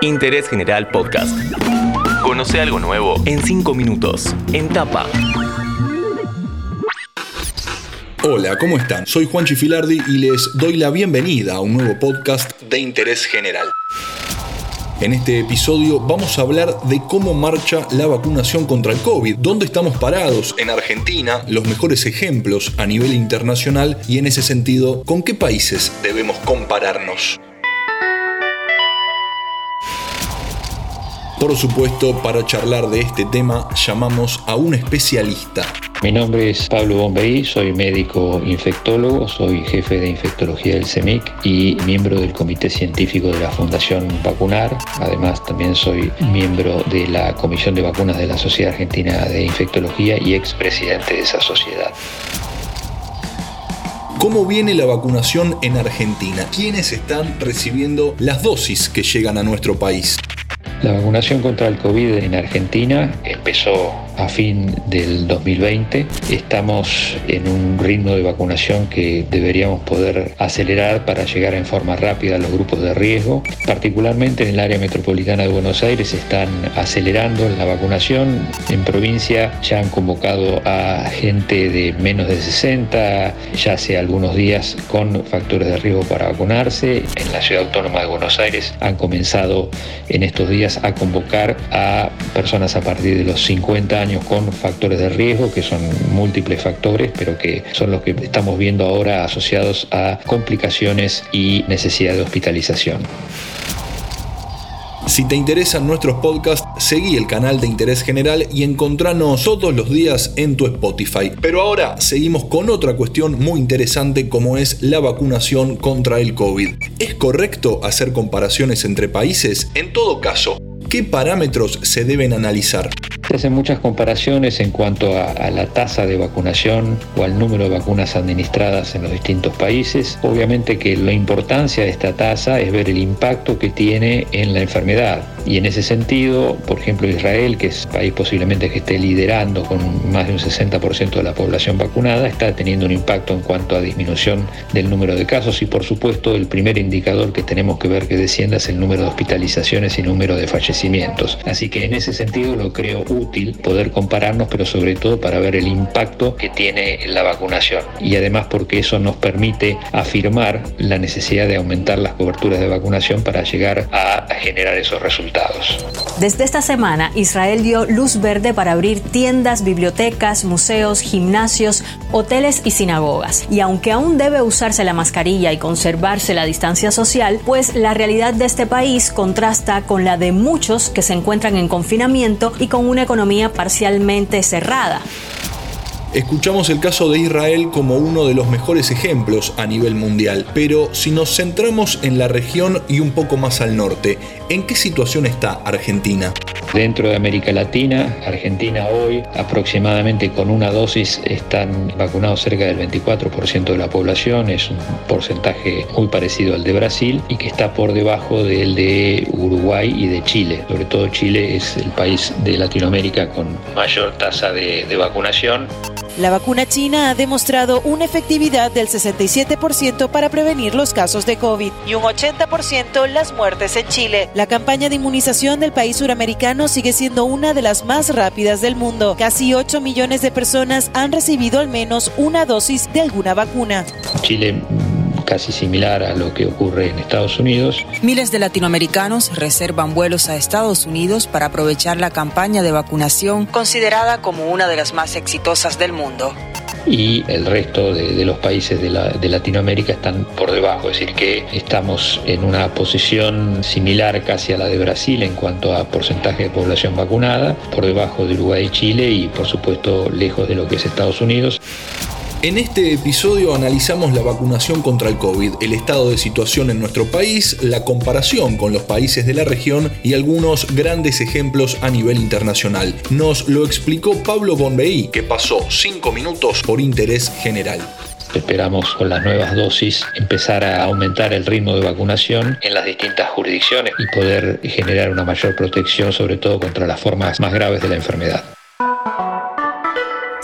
Interés General Podcast. Conoce algo nuevo en 5 minutos, en tapa. Hola, ¿cómo están? Soy Juan Chifilardi y les doy la bienvenida a un nuevo podcast de Interés General. En este episodio vamos a hablar de cómo marcha la vacunación contra el COVID, dónde estamos parados en Argentina, los mejores ejemplos a nivel internacional y en ese sentido, con qué países debemos compararnos. Por supuesto, para charlar de este tema llamamos a un especialista. Mi nombre es Pablo Bombeí, soy médico infectólogo, soy jefe de infectología del CEMIC y miembro del comité científico de la Fundación Vacunar. Además, también soy miembro de la Comisión de Vacunas de la Sociedad Argentina de Infectología y expresidente de esa sociedad. ¿Cómo viene la vacunación en Argentina? ¿Quiénes están recibiendo las dosis que llegan a nuestro país? La vacunación contra el COVID en Argentina empezó a fin del 2020. Estamos en un ritmo de vacunación que deberíamos poder acelerar para llegar en forma rápida a los grupos de riesgo. Particularmente en el área metropolitana de Buenos Aires están acelerando la vacunación. En provincia ya han convocado a gente de menos de 60, ya hace algunos días con factores de riesgo para vacunarse. En la ciudad autónoma de Buenos Aires han comenzado en estos días a convocar a personas a partir de los 50 años con factores de riesgo, que son múltiples factores, pero que son los que estamos viendo ahora asociados a complicaciones y necesidad de hospitalización. Si te interesan nuestros podcasts, seguí el canal de Interés General y encontranos todos los días en tu Spotify. Pero ahora seguimos con otra cuestión muy interesante como es la vacunación contra el COVID. ¿Es correcto hacer comparaciones entre países? En todo caso, ¿qué parámetros se deben analizar? Se hacen muchas comparaciones en cuanto a, la tasa de vacunación o al número de vacunas administradas en los distintos países. Obviamente que la importancia de esta tasa es ver el impacto que tiene en la enfermedad. Y en ese sentido, por ejemplo, Israel, que es país posiblemente que esté liderando con más de un 60% de la población vacunada, está teniendo un impacto en cuanto a disminución del número de casos y por supuesto el primer indicador que tenemos que ver que descienda es el número de hospitalizaciones y número de fallecimientos. Así que en ese sentido lo creo útil poder compararnos, pero sobre todo para ver el impacto que tiene la vacunación. Y además porque eso nos permite afirmar la necesidad de aumentar las coberturas de vacunación para llegar a generar esos resultados. Desde esta semana, Israel dio luz verde para abrir tiendas, bibliotecas, museos, gimnasios, hoteles y sinagogas. Y aunque aún debe usarse la mascarilla y conservarse la distancia social, pues la realidad de este país contrasta con la de muchos que se encuentran en confinamiento y con una economía parcialmente cerrada. Escuchamos el caso de Israel como uno de los mejores ejemplos a nivel mundial, pero si nos centramos en la región y un poco más al norte, ¿en qué situación está Argentina? Dentro de América Latina, Argentina hoy aproximadamente con una dosis están vacunados cerca del 24% de la población, es un porcentaje muy parecido al de Brasil y que está por debajo del de Uruguay y de Chile. Sobre todo Chile es el país de Latinoamérica con mayor tasa de, vacunación. La vacuna china ha demostrado una efectividad del 67% para prevenir los casos de COVID y un 80% las muertes en Chile. La campaña de inmunización del país suramericano sigue siendo una de las más rápidas del mundo. Casi 8 millones de personas han recibido al menos una dosis de alguna vacuna. Chile casi similar a lo que ocurre en Estados Unidos. Miles de latinoamericanos reservan vuelos a Estados Unidos para aprovechar la campaña de vacunación considerada como una de las más exitosas del mundo y el resto de, los países de, de, Latinoamérica están por debajo, es decir, que estamos en una posición similar casi a la de Brasil en cuanto a porcentaje de población vacunada, por debajo de Uruguay y Chile y por supuesto lejos de lo que es Estados Unidos. En este episodio analizamos la vacunación contra el COVID, el estado de situación en nuestro país, la comparación con los países de la región y algunos grandes ejemplos a nivel internacional. Nos lo explicó Pablo Bonbeí, que pasó 5 minutos por interés general. Esperamos con las nuevas dosis empezar a aumentar el ritmo de vacunación en las distintas jurisdicciones y poder generar una mayor protección sobre todo contra las formas más graves de la enfermedad.